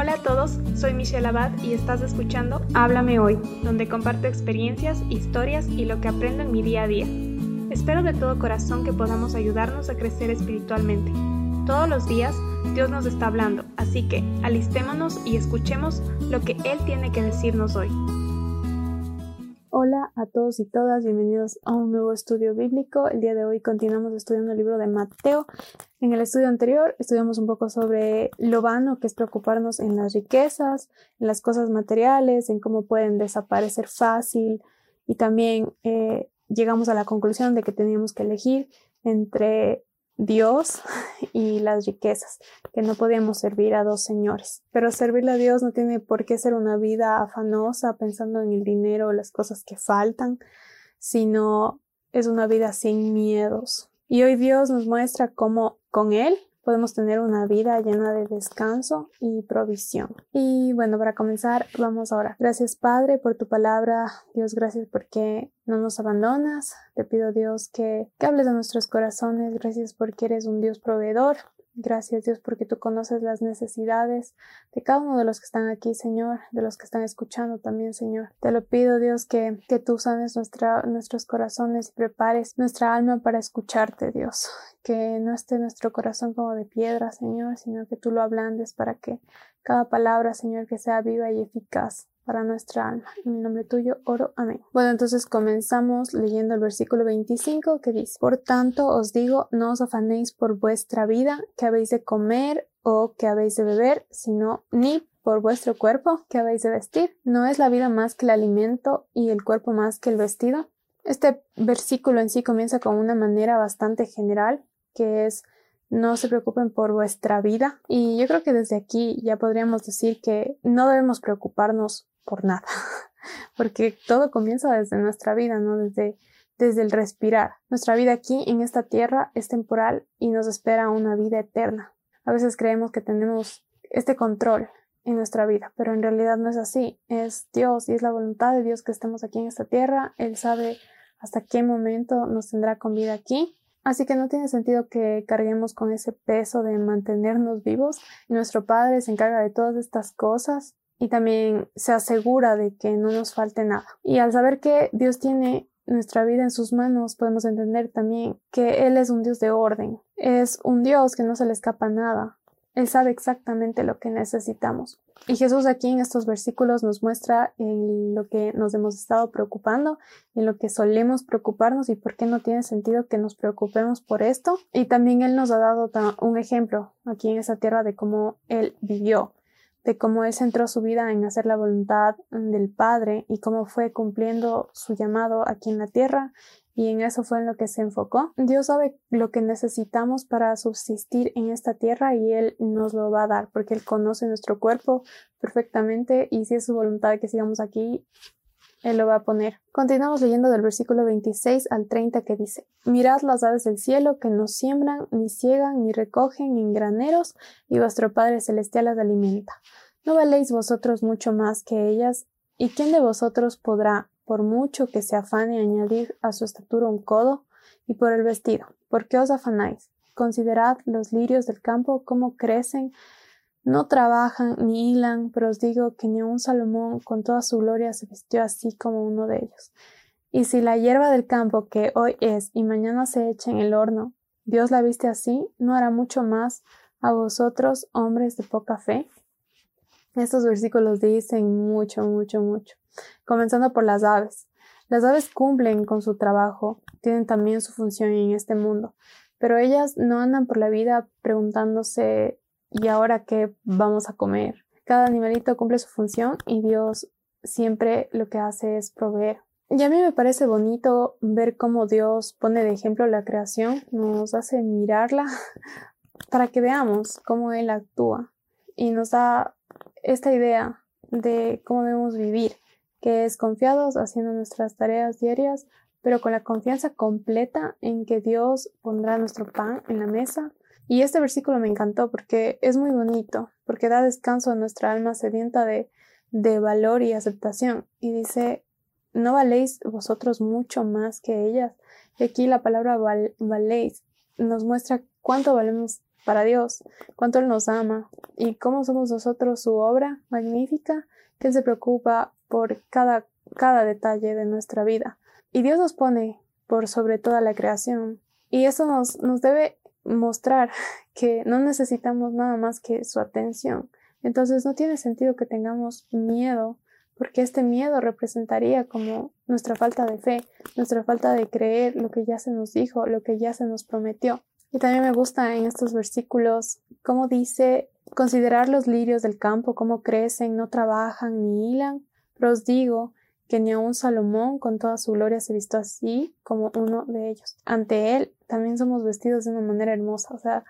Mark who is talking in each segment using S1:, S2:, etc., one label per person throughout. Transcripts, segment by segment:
S1: Hola a todos, soy Michelle Abad y estás escuchando Háblame Hoy, donde comparto experiencias, historias y lo que aprendo en mi día a día. Espero de todo corazón que podamos ayudarnos a crecer espiritualmente. Todos los días Dios nos está hablando, así que alistémonos y escuchemos lo que Él tiene que decirnos hoy.
S2: Hola a todos y todas, bienvenidos a un nuevo estudio bíblico. El día de hoy continuamos estudiando el libro de Mateo. En el estudio anterior estudiamos un poco sobre lo vano que es preocuparnos en las riquezas, en las cosas materiales, en cómo pueden desaparecer fácil y también eh, llegamos a la conclusión de que teníamos que elegir entre Dios y las riquezas, que no podíamos servir a dos señores. Pero servirle a Dios no tiene por qué ser una vida afanosa pensando en el dinero o las cosas que faltan, sino es una vida sin miedos. Y hoy Dios nos muestra cómo con Él podemos tener una vida llena de descanso y provisión. Y bueno, para comenzar, vamos ahora. Gracias Padre por tu palabra. Dios, gracias porque no nos abandonas. Te pido Dios que, que hables a nuestros corazones. Gracias porque eres un Dios proveedor. Gracias Dios porque tú conoces las necesidades de cada uno de los que están aquí, Señor, de los que están escuchando también, Señor. Te lo pido Dios que, que tú sanes nuestros corazones y prepares nuestra alma para escucharte, Dios. Que no esté nuestro corazón como de piedra, Señor, sino que tú lo ablandes para que cada palabra, Señor, que sea viva y eficaz para nuestra alma. En el nombre tuyo oro. Amén. Bueno, entonces comenzamos leyendo el versículo 25 que dice, Por tanto os digo, no os afanéis por vuestra vida, que habéis de comer o que habéis de beber, sino ni por vuestro cuerpo, que habéis de vestir. ¿No es la vida más que el alimento y el cuerpo más que el vestido? Este versículo en sí comienza con una manera bastante general, que es no se preocupen por vuestra vida. Y yo creo que desde aquí ya podríamos decir que no debemos preocuparnos por nada, porque todo comienza desde nuestra vida, ¿no? Desde, desde el respirar. Nuestra vida aquí en esta tierra es temporal y nos espera una vida eterna. A veces creemos que tenemos este control en nuestra vida, pero en realidad no es así. Es Dios y es la voluntad de Dios que estemos aquí en esta tierra. Él sabe hasta qué momento nos tendrá con vida aquí. Así que no tiene sentido que carguemos con ese peso de mantenernos vivos. Nuestro Padre se encarga de todas estas cosas y también se asegura de que no nos falte nada. Y al saber que Dios tiene nuestra vida en sus manos, podemos entender también que Él es un Dios de orden, es un Dios que no se le escapa nada. Él sabe exactamente lo que necesitamos. Y Jesús aquí en estos versículos nos muestra en lo que nos hemos estado preocupando, en lo que solemos preocuparnos y por qué no tiene sentido que nos preocupemos por esto. Y también Él nos ha dado un ejemplo aquí en esa tierra de cómo Él vivió de cómo él centró su vida en hacer la voluntad del Padre y cómo fue cumpliendo su llamado aquí en la tierra y en eso fue en lo que se enfocó. Dios sabe lo que necesitamos para subsistir en esta tierra y Él nos lo va a dar porque Él conoce nuestro cuerpo perfectamente y si es su voluntad que sigamos aquí, Él lo va a poner. Continuamos leyendo del versículo 26 al 30 que dice, Mirad las aves del cielo que no siembran, ni ciegan, ni recogen en graneros, y vuestro Padre Celestial las alimenta. ¿No valéis vosotros mucho más que ellas? ¿Y quién de vosotros podrá, por mucho que se afane, añadir a su estatura un codo? Y por el vestido, ¿por qué os afanáis? Considerad los lirios del campo, cómo crecen, no trabajan ni hilan, pero os digo que ni un Salomón con toda su gloria se vistió así como uno de ellos. Y si la hierba del campo que hoy es y mañana se echa en el horno, Dios la viste así, ¿no hará mucho más a vosotros, hombres de poca fe? Estos versículos dicen mucho, mucho, mucho. Comenzando por las aves. Las aves cumplen con su trabajo, tienen también su función en este mundo, pero ellas no andan por la vida preguntándose ¿y ahora qué vamos a comer? Cada animalito cumple su función y Dios siempre lo que hace es proveer. Y a mí me parece bonito ver cómo Dios pone de ejemplo la creación, nos hace mirarla para que veamos cómo Él actúa y nos da esta idea de cómo debemos vivir, que es confiados haciendo nuestras tareas diarias, pero con la confianza completa en que Dios pondrá nuestro pan en la mesa. Y este versículo me encantó porque es muy bonito, porque da descanso a nuestra alma sedienta de, de valor y aceptación. Y dice, no valéis vosotros mucho más que ellas. Y aquí la palabra valéis nos muestra cuánto valemos para Dios, cuánto Él nos ama y cómo somos nosotros su obra magnífica, que Él se preocupa por cada, cada detalle de nuestra vida. Y Dios nos pone por sobre toda la creación. Y eso nos, nos debe mostrar que no necesitamos nada más que su atención. Entonces no tiene sentido que tengamos miedo, porque este miedo representaría como nuestra falta de fe, nuestra falta de creer lo que ya se nos dijo, lo que ya se nos prometió. Y también me gusta en estos versículos cómo dice considerar los lirios del campo, cómo crecen, no trabajan ni hilan, pero os digo que ni aun Salomón con toda su gloria se visto así como uno de ellos. Ante él también somos vestidos de una manera hermosa. O sea,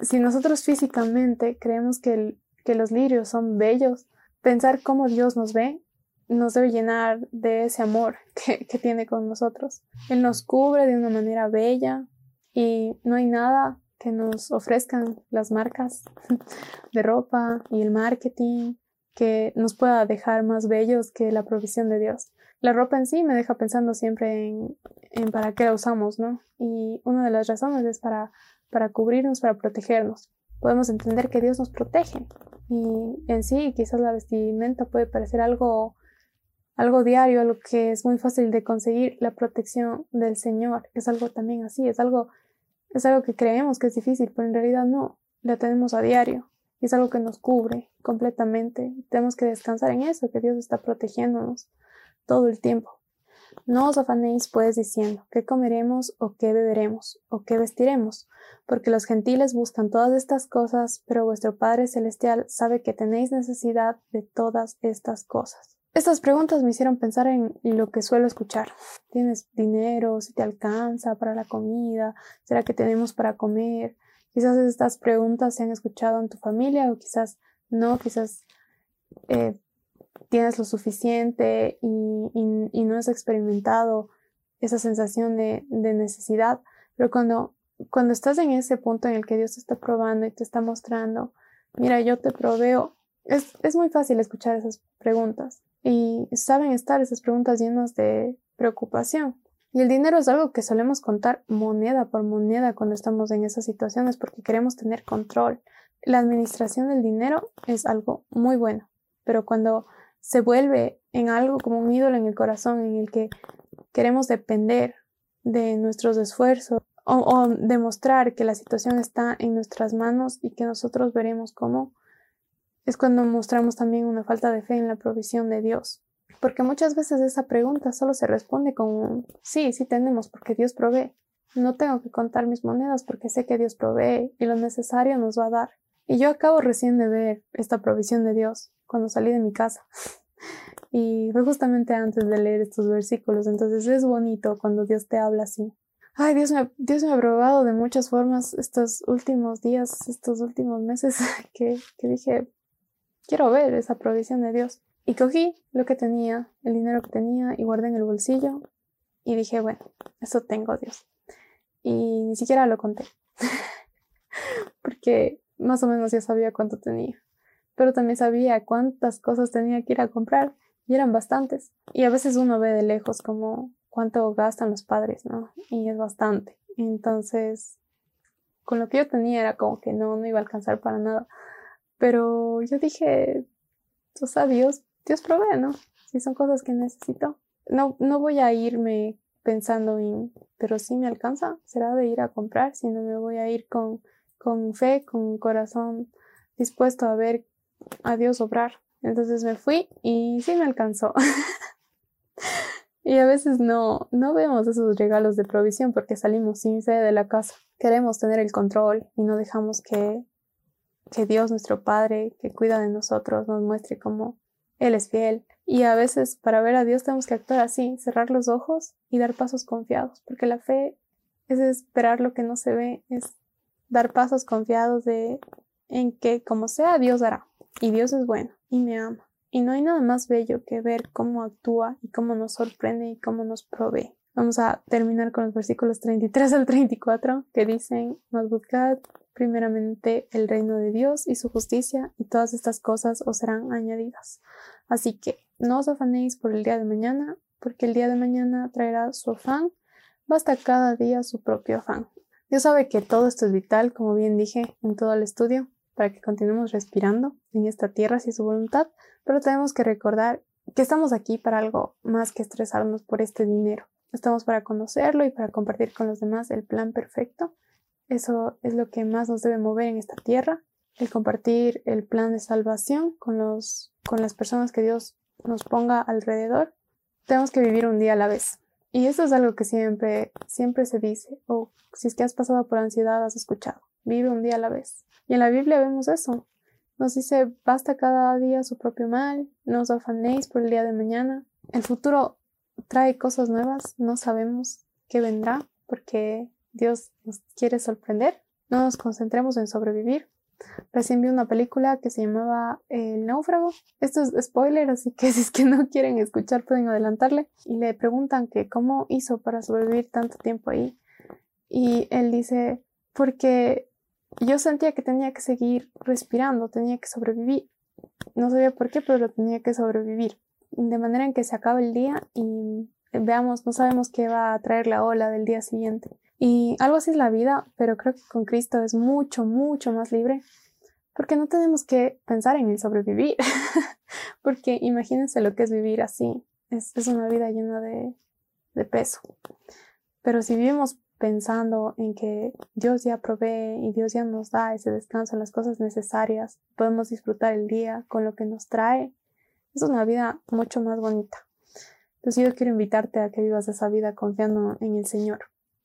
S2: si nosotros físicamente creemos que, que los lirios son bellos, pensar cómo Dios nos ve nos debe llenar de ese amor que, que tiene con nosotros. Él nos cubre de una manera bella y no hay nada que nos ofrezcan las marcas de ropa y el marketing que nos pueda dejar más bellos que la provisión de Dios. La ropa en sí me deja pensando siempre en, en para qué la usamos, ¿no? Y una de las razones es para, para cubrirnos, para protegernos. Podemos entender que Dios nos protege. Y en sí, quizás la vestimenta puede parecer algo, algo diario, algo que es muy fácil de conseguir. La protección del Señor es algo también así, es algo, es algo que creemos que es difícil, pero en realidad no, la tenemos a diario es algo que nos cubre completamente. Tenemos que descansar en eso, que Dios está protegiéndonos todo el tiempo. No os afanéis pues diciendo qué comeremos o qué beberemos o qué vestiremos, porque los gentiles buscan todas estas cosas, pero vuestro Padre Celestial sabe que tenéis necesidad de todas estas cosas. Estas preguntas me hicieron pensar en lo que suelo escuchar. ¿Tienes dinero? ¿Si te alcanza para la comida? ¿Será que tenemos para comer? Quizás estas preguntas se han escuchado en tu familia o quizás no, quizás eh, tienes lo suficiente y, no has experimentado esa sensación de, necesidad, pero cuando, estás en ese punto en el que Dios te está probando y te está mostrando, mira, yo te proveo, es, es muy fácil escuchar esas preguntas y saben estar esas preguntas llenas de preocupación. Y el dinero es algo que solemos contar moneda por moneda cuando estamos en esas situaciones porque queremos tener control. La administración del dinero es algo muy bueno, pero cuando se vuelve en algo como un ídolo en el corazón en el que queremos depender de nuestros esfuerzos o, o demostrar que la situación está en nuestras manos y que nosotros veremos cómo, es cuando mostramos también una falta de fe en la provisión de Dios. Porque muchas veces esa pregunta solo se responde con sí, sí tenemos porque Dios provee. No tengo que contar mis monedas porque sé que Dios provee y lo necesario nos va a dar. Y yo acabo recién de ver esta provisión de Dios cuando salí de mi casa. y fue justamente antes de leer estos versículos. Entonces es bonito cuando Dios te habla así. Ay, Dios me, Dios me ha probado de muchas formas estos últimos días, estos últimos meses que, que dije, quiero ver esa provisión de Dios. Y cogí lo que tenía, el dinero que tenía, y guardé en el bolsillo. Y dije, bueno, eso tengo, Dios. Y ni siquiera lo conté. Porque más o menos ya sabía cuánto tenía. Pero también sabía cuántas cosas tenía que ir a comprar. Y eran bastantes. Y a veces uno ve de lejos como cuánto gastan los padres, ¿no? Y es bastante. Entonces, con lo que yo tenía era como que no, no iba a alcanzar para nada. Pero yo dije, o sea, Dios Dios provee, ¿no? Si son cosas que necesito. No, no voy a irme pensando en, pero si me alcanza, será de ir a comprar, sino me voy a ir con, con fe, con corazón dispuesto a ver a Dios obrar. Entonces me fui y sí me alcanzó. y a veces no, no vemos esos regalos de provisión porque salimos sin fe de la casa. Queremos tener el control y no dejamos que, que Dios, nuestro Padre, que cuida de nosotros, nos muestre cómo él es fiel. Y a veces para ver a Dios tenemos que actuar así, cerrar los ojos y dar pasos confiados, porque la fe es esperar lo que no se ve, es dar pasos confiados de en que como sea Dios hará. Y Dios es bueno y me ama. Y no hay nada más bello que ver cómo actúa y cómo nos sorprende y cómo nos provee. Vamos a terminar con los versículos 33 al 34 que dicen, mas buscad primeramente el reino de Dios y su justicia y todas estas cosas os serán añadidas. Así que no os afanéis por el día de mañana, porque el día de mañana traerá su afán, basta cada día su propio afán. Dios sabe que todo esto es vital, como bien dije en todo el estudio, para que continuemos respirando en esta tierra si es su voluntad, pero tenemos que recordar que estamos aquí para algo más que estresarnos por este dinero. Estamos para conocerlo y para compartir con los demás el plan perfecto. Eso es lo que más nos debe mover en esta tierra, el compartir el plan de salvación con, los, con las personas que Dios nos ponga alrededor. Tenemos que vivir un día a la vez. Y eso es algo que siempre, siempre se dice, o si es que has pasado por ansiedad, has escuchado, vive un día a la vez. Y en la Biblia vemos eso. Nos dice, basta cada día su propio mal, no os afanéis por el día de mañana. El futuro trae cosas nuevas, no sabemos qué vendrá, porque Dios nos quiere sorprender. No nos concentremos en sobrevivir. Recién vi una película que se llamaba El náufrago. Esto es spoiler, así que si es que no quieren escuchar pueden adelantarle. Y le preguntan que cómo hizo para sobrevivir tanto tiempo ahí. Y él dice, porque yo sentía que tenía que seguir respirando, tenía que sobrevivir. No sabía por qué, pero lo tenía que sobrevivir. De manera en que se acaba el día y veamos, no sabemos qué va a traer la ola del día siguiente. Y algo así es la vida, pero creo que con Cristo es mucho, mucho más libre, porque no tenemos que pensar en el sobrevivir, porque imagínense lo que es vivir así, es, una vida llena de, de peso. Pero si vivimos pensando en que Dios ya provee y Dios ya nos da ese descanso las cosas necesarias, podemos disfrutar el día con lo que nos trae, es una vida mucho más bonita. Entonces yo quiero invitarte a que vivas esa vida confiando en el Señor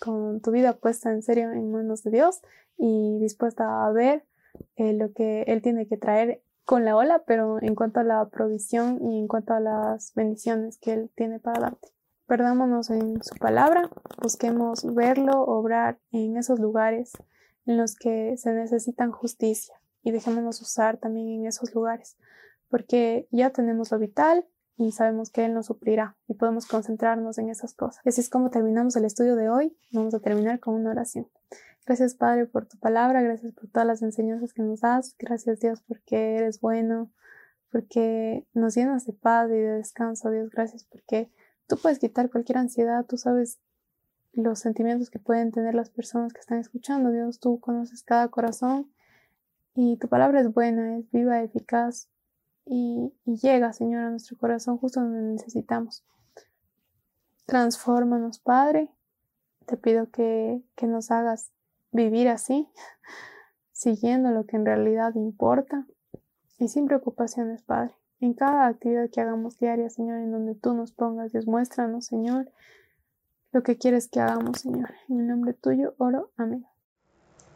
S2: con tu vida puesta en serio en manos de Dios y dispuesta a ver eh, lo que Él tiene que traer con la ola, pero en cuanto a la provisión y en cuanto a las bendiciones que Él tiene para darte. Perdámonos en su palabra, busquemos verlo, obrar en esos lugares en los que se necesitan justicia y dejémonos usar también en esos lugares, porque ya tenemos lo vital, y sabemos que Él nos suplirá y podemos concentrarnos en esas cosas. Así es como terminamos el estudio de hoy. Vamos a terminar con una oración. Gracias Padre por tu palabra, gracias por todas las enseñanzas que nos das, gracias Dios porque eres bueno, porque nos llenas de paz y de descanso, Dios, gracias porque tú puedes quitar cualquier ansiedad, tú sabes los sentimientos que pueden tener las personas que están escuchando, Dios, tú conoces cada corazón y tu palabra es buena, es viva, eficaz, y, llega, Señor, a nuestro corazón justo donde necesitamos. Transfórmanos, Padre. Te pido que, que nos hagas vivir así, siguiendo lo que en realidad importa y sin preocupaciones, Padre. En cada actividad que hagamos diaria, Señor, en donde tú nos pongas, Dios, muéstranos, Señor, lo que quieres que hagamos, Señor. En el nombre tuyo oro. Amén.